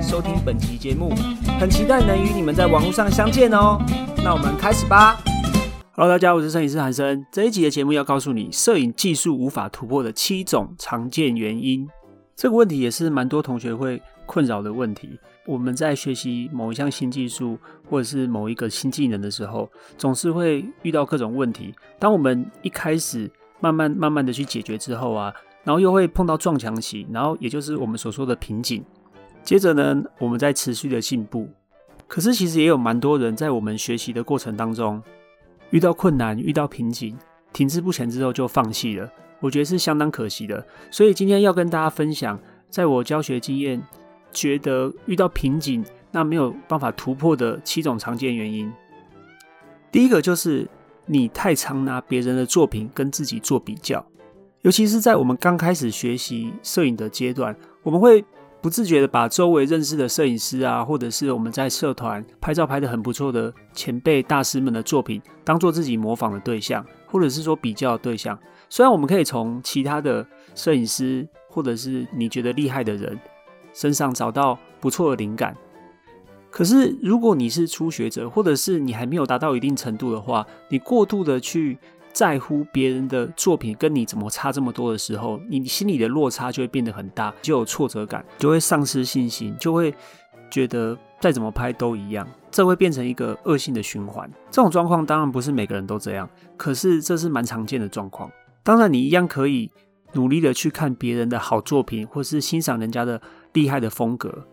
收听本期节目，很期待能与你们在网络上相见哦。那我们开始吧。Hello，大家，我是摄影师韩生。这一集的节目要告诉你，摄影技术无法突破的七种常见原因。这个问题也是蛮多同学会困扰的问题。我们在学习某一项新技术或者是某一个新技能的时候，总是会遇到各种问题。当我们一开始慢慢慢慢的去解决之后啊。然后又会碰到撞墙期，然后也就是我们所说的瓶颈。接着呢，我们在持续的进步。可是其实也有蛮多人在我们学习的过程当中遇到困难、遇到瓶颈，停滞不前之后就放弃了。我觉得是相当可惜的。所以今天要跟大家分享，在我教学经验觉得遇到瓶颈那没有办法突破的七种常见原因。第一个就是你太常拿别人的作品跟自己做比较。尤其是在我们刚开始学习摄影的阶段，我们会不自觉的把周围认识的摄影师啊，或者是我们在社团拍照拍的很不错的前辈大师们的作品，当做自己模仿的对象，或者是说比较的对象。虽然我们可以从其他的摄影师，或者是你觉得厉害的人身上找到不错的灵感，可是如果你是初学者，或者是你还没有达到一定程度的话，你过度的去。在乎别人的作品跟你怎么差这么多的时候，你心里的落差就会变得很大，就有挫折感，就会丧失信心，就会觉得再怎么拍都一样，这会变成一个恶性的循环。这种状况当然不是每个人都这样，可是这是蛮常见的状况。当然，你一样可以努力的去看别人的好作品，或是欣赏人家的厉害的风格。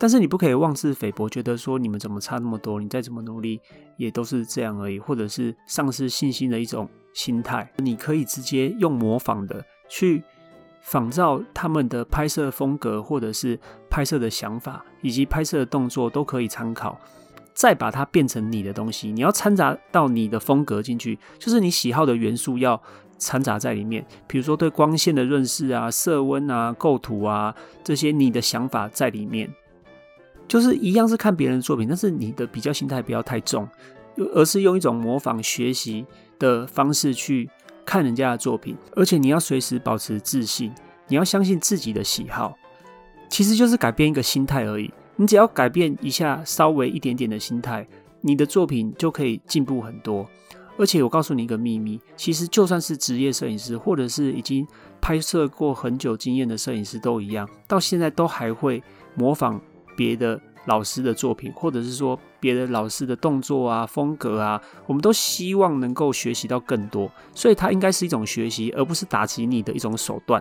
但是你不可以妄自菲薄，觉得说你们怎么差那么多，你再怎么努力也都是这样而已，或者是丧失信心的一种心态。你可以直接用模仿的去仿照他们的拍摄风格，或者是拍摄的想法，以及拍摄的动作都可以参考，再把它变成你的东西。你要掺杂到你的风格进去，就是你喜好的元素要掺杂在里面，比如说对光线的认识啊、色温啊、构图啊这些，你的想法在里面。就是一样是看别人的作品，但是你的比较心态不要太重，而是用一种模仿学习的方式去看人家的作品，而且你要随时保持自信，你要相信自己的喜好，其实就是改变一个心态而已。你只要改变一下稍微一点点的心态，你的作品就可以进步很多。而且我告诉你一个秘密，其实就算是职业摄影师，或者是已经拍摄过很久经验的摄影师都一样，到现在都还会模仿。别的老师的作品，或者是说别的老师的动作啊、风格啊，我们都希望能够学习到更多，所以它应该是一种学习，而不是打击你的一种手段。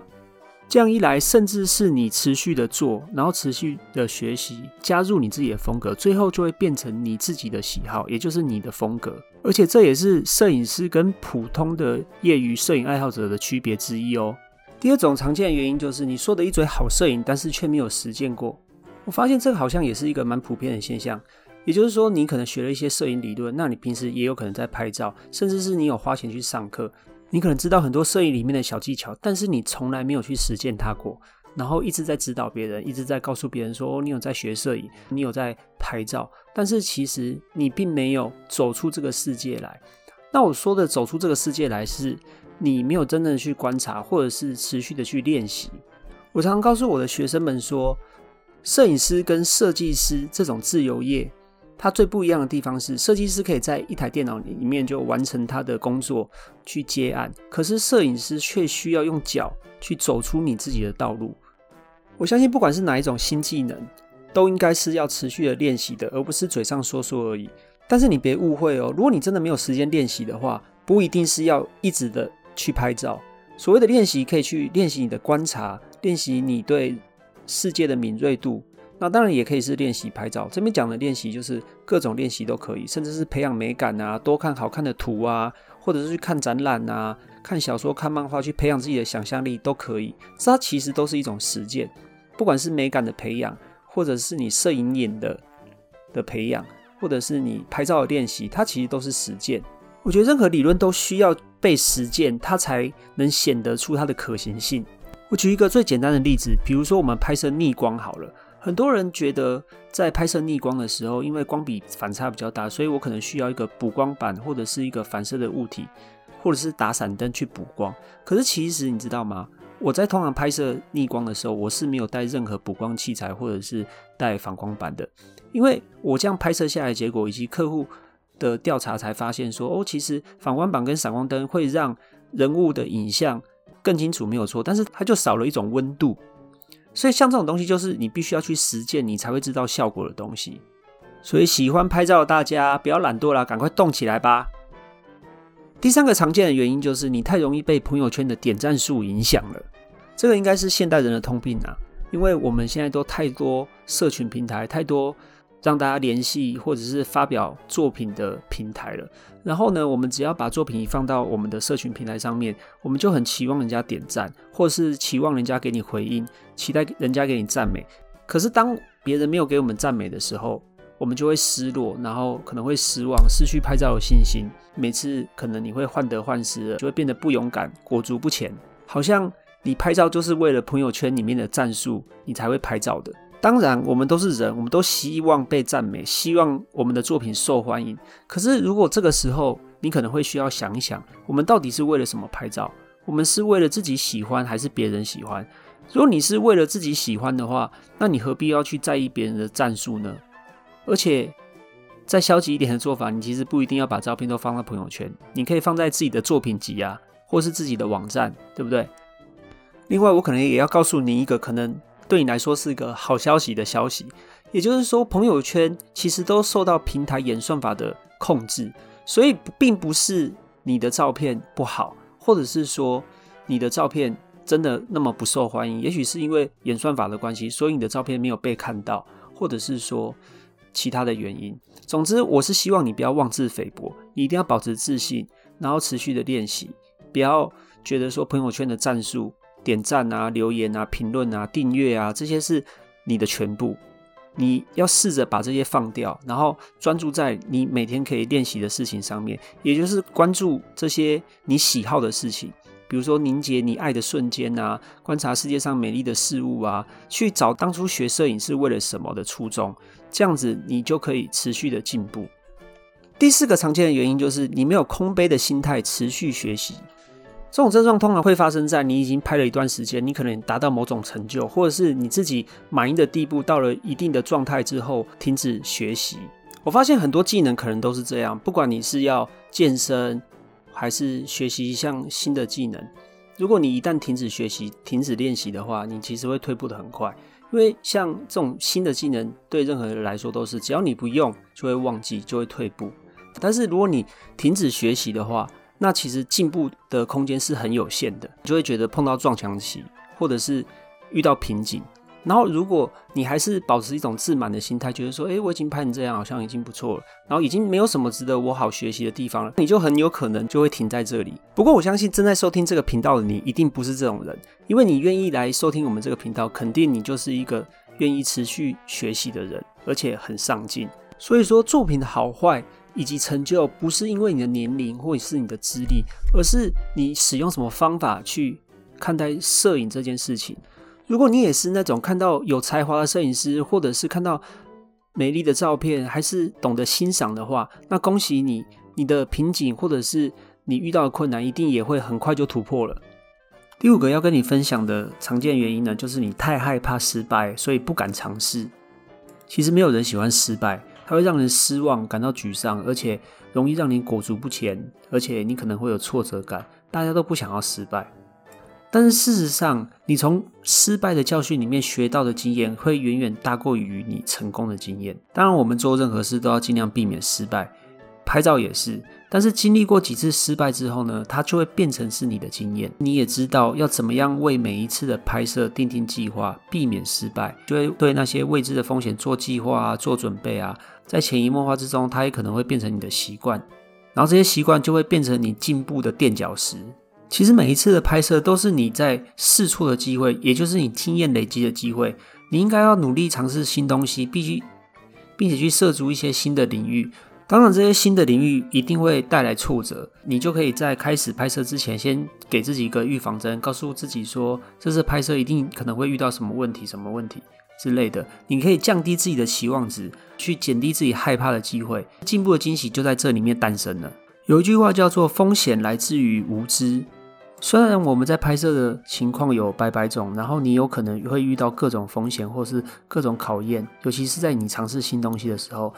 这样一来，甚至是你持续的做，然后持续的学习，加入你自己的风格，最后就会变成你自己的喜好，也就是你的风格。而且这也是摄影师跟普通的业余摄影爱好者的区别之一哦。第二种常见的原因就是你说的一嘴好摄影，但是却没有实践过。我发现这个好像也是一个蛮普遍的现象，也就是说，你可能学了一些摄影理论，那你平时也有可能在拍照，甚至是你有花钱去上课，你可能知道很多摄影里面的小技巧，但是你从来没有去实践它过，然后一直在指导别人，一直在告诉别人说，你有在学摄影，你有在拍照，但是其实你并没有走出这个世界来。那我说的走出这个世界来，是你没有真正的去观察，或者是持续的去练习。我常常告诉我的学生们说。摄影师跟设计师这种自由业，它最不一样的地方是，设计师可以在一台电脑里面就完成他的工作去接案，可是摄影师却需要用脚去走出你自己的道路。我相信，不管是哪一种新技能，都应该是要持续的练习的，而不是嘴上说说而已。但是你别误会哦，如果你真的没有时间练习的话，不一定是要一直的去拍照。所谓的练习，可以去练习你的观察，练习你对。世界的敏锐度，那当然也可以是练习拍照。这边讲的练习就是各种练习都可以，甚至是培养美感啊，多看好看的图啊，或者是去看展览啊，看小说、看漫画，去培养自己的想象力都可以。这其实都是一种实践，不管是美感的培养，或者是你摄影眼的的培养，或者是你拍照的练习，它其实都是实践。我觉得任何理论都需要被实践，它才能显得出它的可行性。我举一个最简单的例子，比如说我们拍摄逆光好了，很多人觉得在拍摄逆光的时候，因为光比反差比较大，所以我可能需要一个补光板或者是一个反射的物体，或者是打闪灯去补光。可是其实你知道吗？我在通常拍摄逆光的时候，我是没有带任何补光器材或者是带反光板的，因为我这样拍摄下来结果以及客户。的调查才发现说，哦，其实反光板跟闪光灯会让人物的影像更清楚，没有错，但是它就少了一种温度。所以像这种东西，就是你必须要去实践，你才会知道效果的东西。所以喜欢拍照的大家不要懒惰啦，赶快动起来吧。第三个常见的原因就是你太容易被朋友圈的点赞数影响了，这个应该是现代人的通病啊，因为我们现在都太多社群平台，太多。让大家联系或者是发表作品的平台了。然后呢，我们只要把作品一放到我们的社群平台上面，我们就很期望人家点赞，或是期望人家给你回应，期待人家给你赞美。可是当别人没有给我们赞美的时候，我们就会失落，然后可能会失望，失去拍照的信心。每次可能你会患得患失，就会变得不勇敢，裹足不前，好像你拍照就是为了朋友圈里面的赞数，你才会拍照的。当然，我们都是人，我们都希望被赞美，希望我们的作品受欢迎。可是，如果这个时候你可能会需要想一想，我们到底是为了什么拍照？我们是为了自己喜欢，还是别人喜欢？如果你是为了自己喜欢的话，那你何必要去在意别人的战术呢？而且，再消极一点的做法，你其实不一定要把照片都放到朋友圈，你可以放在自己的作品集啊，或是自己的网站，对不对？另外，我可能也要告诉你一个可能。对你来说是一个好消息的消息，也就是说，朋友圈其实都受到平台演算法的控制，所以并不是你的照片不好，或者是说你的照片真的那么不受欢迎。也许是因为演算法的关系，所以你的照片没有被看到，或者是说其他的原因。总之，我是希望你不要妄自菲薄，你一定要保持自信，然后持续的练习，不要觉得说朋友圈的战术。点赞啊、留言啊、评论啊、订阅啊，这些是你的全部。你要试着把这些放掉，然后专注在你每天可以练习的事情上面，也就是关注这些你喜好的事情，比如说凝结你爱的瞬间啊，观察世界上美丽的事物啊，去找当初学摄影是为了什么的初衷，这样子你就可以持续的进步。第四个常见的原因就是你没有空杯的心态，持续学习。这种症状通常会发生在你已经拍了一段时间，你可能达到某种成就，或者是你自己满意的地步，到了一定的状态之后停止学习。我发现很多技能可能都是这样，不管你是要健身还是学习一项新的技能，如果你一旦停止学习、停止练习的话，你其实会退步的很快。因为像这种新的技能，对任何人来说都是，只要你不用，就会忘记，就会退步。但是如果你停止学习的话，那其实进步的空间是很有限的，你就会觉得碰到撞墙期，或者是遇到瓶颈。然后如果你还是保持一种自满的心态，觉得说，哎，我已经拍成这样，好像已经不错了，然后已经没有什么值得我好学习的地方了，你就很有可能就会停在这里。不过我相信正在收听这个频道的你，一定不是这种人，因为你愿意来收听我们这个频道，肯定你就是一个愿意持续学习的人，而且很上进。所以说，作品的好坏。以及成就不是因为你的年龄或者是你的资历，而是你使用什么方法去看待摄影这件事情。如果你也是那种看到有才华的摄影师，或者是看到美丽的照片，还是懂得欣赏的话，那恭喜你，你的瓶颈或者是你遇到的困难，一定也会很快就突破了。第五个要跟你分享的常见原因呢，就是你太害怕失败，所以不敢尝试。其实没有人喜欢失败。它会让人失望、感到沮丧，而且容易让你裹足不前，而且你可能会有挫折感。大家都不想要失败，但是事实上，你从失败的教训里面学到的经验会远远大过于你成功的经验。当然，我们做任何事都要尽量避免失败。拍照也是，但是经历过几次失败之后呢，它就会变成是你的经验。你也知道要怎么样为每一次的拍摄定定计划，避免失败，就会对那些未知的风险做计划啊，做准备啊，在潜移默化之中，它也可能会变成你的习惯，然后这些习惯就会变成你进步的垫脚石。其实每一次的拍摄都是你在试错的机会，也就是你经验累积的机会。你应该要努力尝试新东西，必须。并且去涉足一些新的领域。当然，这些新的领域一定会带来挫折，你就可以在开始拍摄之前，先给自己一个预防针，告诉自己说，这次拍摄一定可能会遇到什么问题、什么问题之类的。你可以降低自己的期望值，去减低自己害怕的机会，进步的惊喜就在这里面诞生了。有一句话叫做“风险来自于无知”。虽然我们在拍摄的情况有百百种，然后你有可能会遇到各种风险或是各种考验，尤其是在你尝试新东西的时候。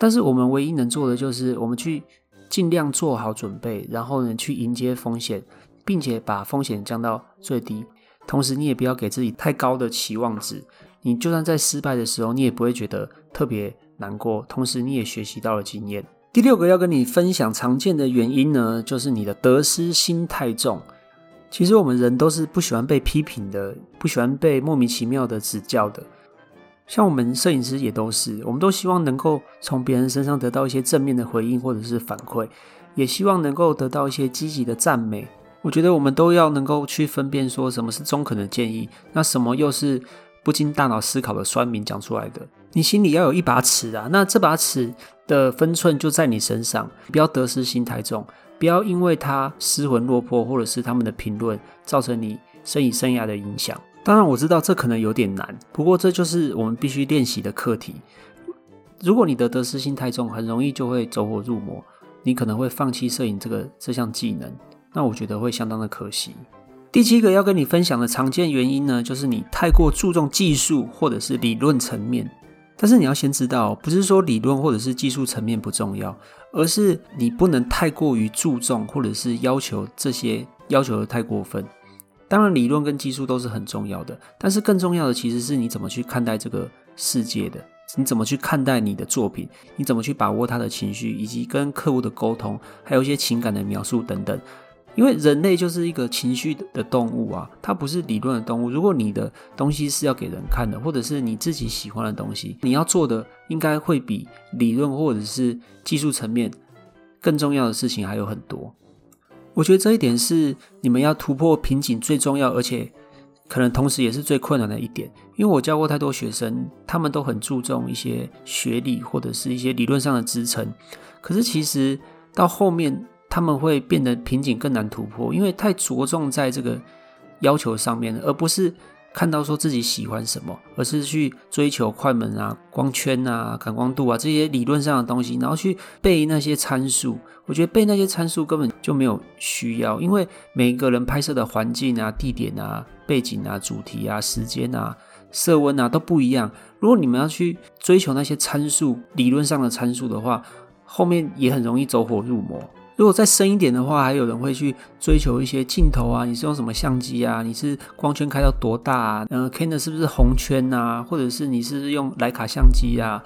但是我们唯一能做的就是，我们去尽量做好准备，然后呢去迎接风险，并且把风险降到最低。同时，你也不要给自己太高的期望值。你就算在失败的时候，你也不会觉得特别难过。同时，你也学习到了经验。第六个要跟你分享常见的原因呢，就是你的得失心太重。其实我们人都是不喜欢被批评的，不喜欢被莫名其妙的指教的。像我们摄影师也都是，我们都希望能够从别人身上得到一些正面的回应或者是反馈，也希望能够得到一些积极的赞美。我觉得我们都要能够去分辨，说什么是中肯的建议，那什么又是不经大脑思考的酸民讲出来的。你心里要有一把尺啊，那这把尺的分寸就在你身上，不要得失心太重，不要因为他失魂落魄，或者是他们的评论造成你生意生涯的影响。当然我知道这可能有点难，不过这就是我们必须练习的课题。如果你的得失心太重，很容易就会走火入魔，你可能会放弃摄影这个这项技能，那我觉得会相当的可惜。第七个要跟你分享的常见原因呢，就是你太过注重技术或者是理论层面。但是你要先知道，不是说理论或者是技术层面不重要，而是你不能太过于注重或者是要求这些要求的太过分。当然，理论跟技术都是很重要的，但是更重要的其实是你怎么去看待这个世界的，你怎么去看待你的作品，你怎么去把握他的情绪，以及跟客户的沟通，还有一些情感的描述等等。因为人类就是一个情绪的动物啊，它不是理论的动物。如果你的东西是要给人看的，或者是你自己喜欢的东西，你要做的应该会比理论或者是技术层面更重要的事情还有很多。我觉得这一点是你们要突破瓶颈最重要，而且可能同时也是最困难的一点。因为我教过太多学生，他们都很注重一些学历或者是一些理论上的支撑，可是其实到后面他们会变得瓶颈更难突破，因为太着重在这个要求上面了，而不是。看到说自己喜欢什么，而是去追求快门啊、光圈啊、感光度啊这些理论上的东西，然后去背那些参数。我觉得背那些参数根本就没有需要，因为每一个人拍摄的环境啊、地点啊、背景啊、主题啊、时间啊、色温啊都不一样。如果你们要去追求那些参数、理论上的参数的话，后面也很容易走火入魔。如果再深一点的话，还有人会去追求一些镜头啊，你是用什么相机啊？你是光圈开到多大啊？嗯，Canon 是不是红圈啊？或者是你是用徕卡相机啊？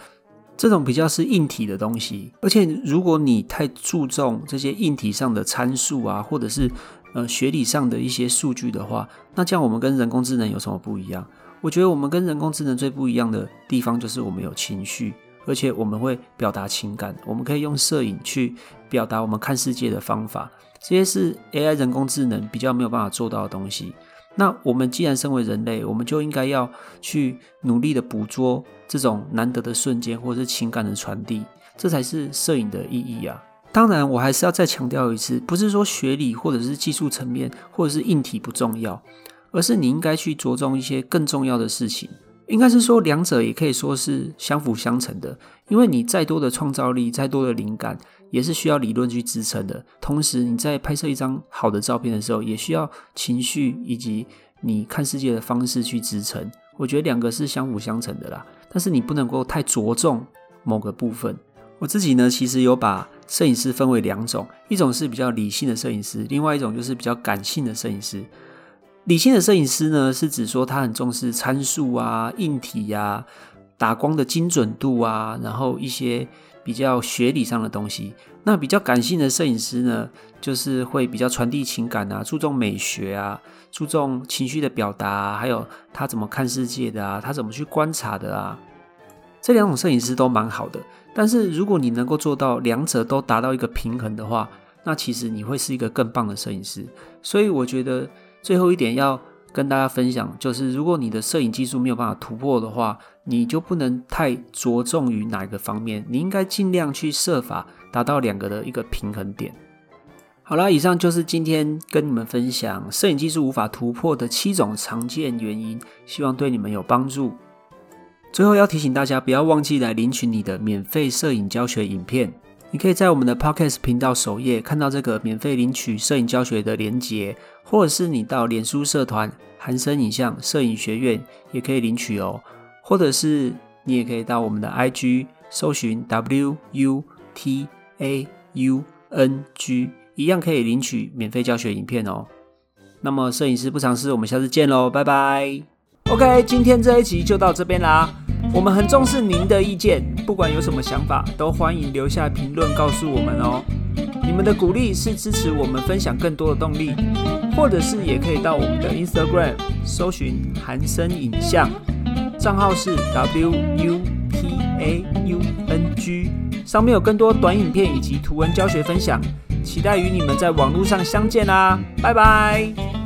这种比较是硬体的东西。而且如果你太注重这些硬体上的参数啊，或者是呃学理上的一些数据的话，那这样我们跟人工智能有什么不一样？我觉得我们跟人工智能最不一样的地方就是我们有情绪。而且我们会表达情感，我们可以用摄影去表达我们看世界的方法，这些是 AI 人工智能比较没有办法做到的东西。那我们既然身为人类，我们就应该要去努力的捕捉这种难得的瞬间，或者是情感的传递，这才是摄影的意义啊！当然，我还是要再强调一次，不是说学理或者是技术层面或者是硬体不重要，而是你应该去着重一些更重要的事情。应该是说，两者也可以说是相辅相成的。因为你再多的创造力，再多的灵感，也是需要理论去支撑的。同时，你在拍摄一张好的照片的时候，也需要情绪以及你看世界的方式去支撑。我觉得两个是相辅相成的啦。但是你不能够太着重某个部分。我自己呢，其实有把摄影师分为两种，一种是比较理性的摄影师，另外一种就是比较感性的摄影师。理性的摄影师呢，是指说他很重视参数啊、硬体呀、打光的精准度啊，然后一些比较学理上的东西。那比较感性的摄影师呢，就是会比较传递情感啊，注重美学啊，注重情绪的表达，还有他怎么看世界的啊，他怎么去观察的啊。这两种摄影师都蛮好的，但是如果你能够做到两者都达到一个平衡的话，那其实你会是一个更棒的摄影师。所以我觉得。最后一点要跟大家分享，就是如果你的摄影技术没有办法突破的话，你就不能太着重于哪个方面，你应该尽量去设法达到两个的一个平衡点。好啦，以上就是今天跟你们分享摄影技术无法突破的七种常见原因，希望对你们有帮助。最后要提醒大家，不要忘记来领取你的免费摄影教学影片。你可以在我们的 Podcast 频道首页看到这个免费领取摄影教学的连结，或者是你到脸书社团韩生影像摄影学院也可以领取哦。或者是你也可以到我们的 IG 搜寻 W U T A U N G。一样可以领取免费教学影片哦。那么摄影师不尝试，我们下次见喽，拜拜。OK，今天这一集就到这边啦。我们很重视您的意见，不管有什么想法，都欢迎留下评论告诉我们哦。你们的鼓励是支持我们分享更多的动力，或者是也可以到我们的 Instagram 搜寻韩生影像，账号是 W U P A U N G，上面有更多短影片以及图文教学分享。期待与你们在网络上相见啦，拜拜。